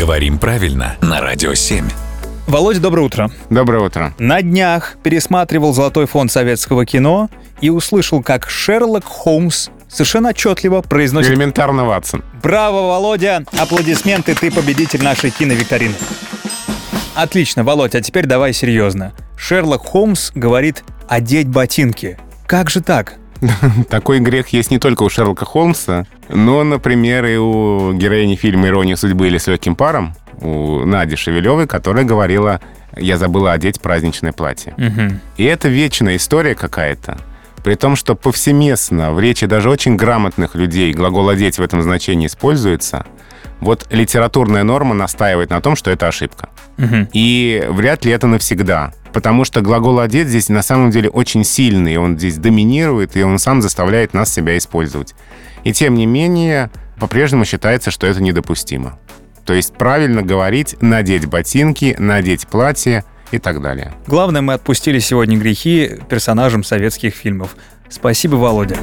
Говорим правильно на Радио 7. Володя, доброе утро. Доброе утро. На днях пересматривал «Золотой фонд советского кино» и услышал, как Шерлок Холмс совершенно отчетливо произносит Элементарно, Ватсон. «Браво, Володя! Аплодисменты, ты победитель нашей киновикторины». Отлично, Володя, а теперь давай серьезно. Шерлок Холмс говорит «одеть ботинки». Как же так? Такой грех есть не только у Шерлока Холмса, но, например, и у героини фильма «Ирония судьбы» или «С легким паром», у Нади Шевелевой, которая говорила «Я забыла одеть праздничное платье». И это вечная история какая-то. При том, что повсеместно в речи даже очень грамотных людей глагол «одеть» в этом значении используется, вот литературная норма настаивает на том, что это ошибка. И вряд ли это навсегда. Потому что глагол «одеть» здесь на самом деле очень сильный. Он здесь доминирует, и он сам заставляет нас себя использовать. И тем не менее, по-прежнему считается, что это недопустимо. То есть правильно говорить «надеть ботинки», «надеть платье» и так далее. Главное, мы отпустили сегодня грехи персонажам советских фильмов. Спасибо, Володя.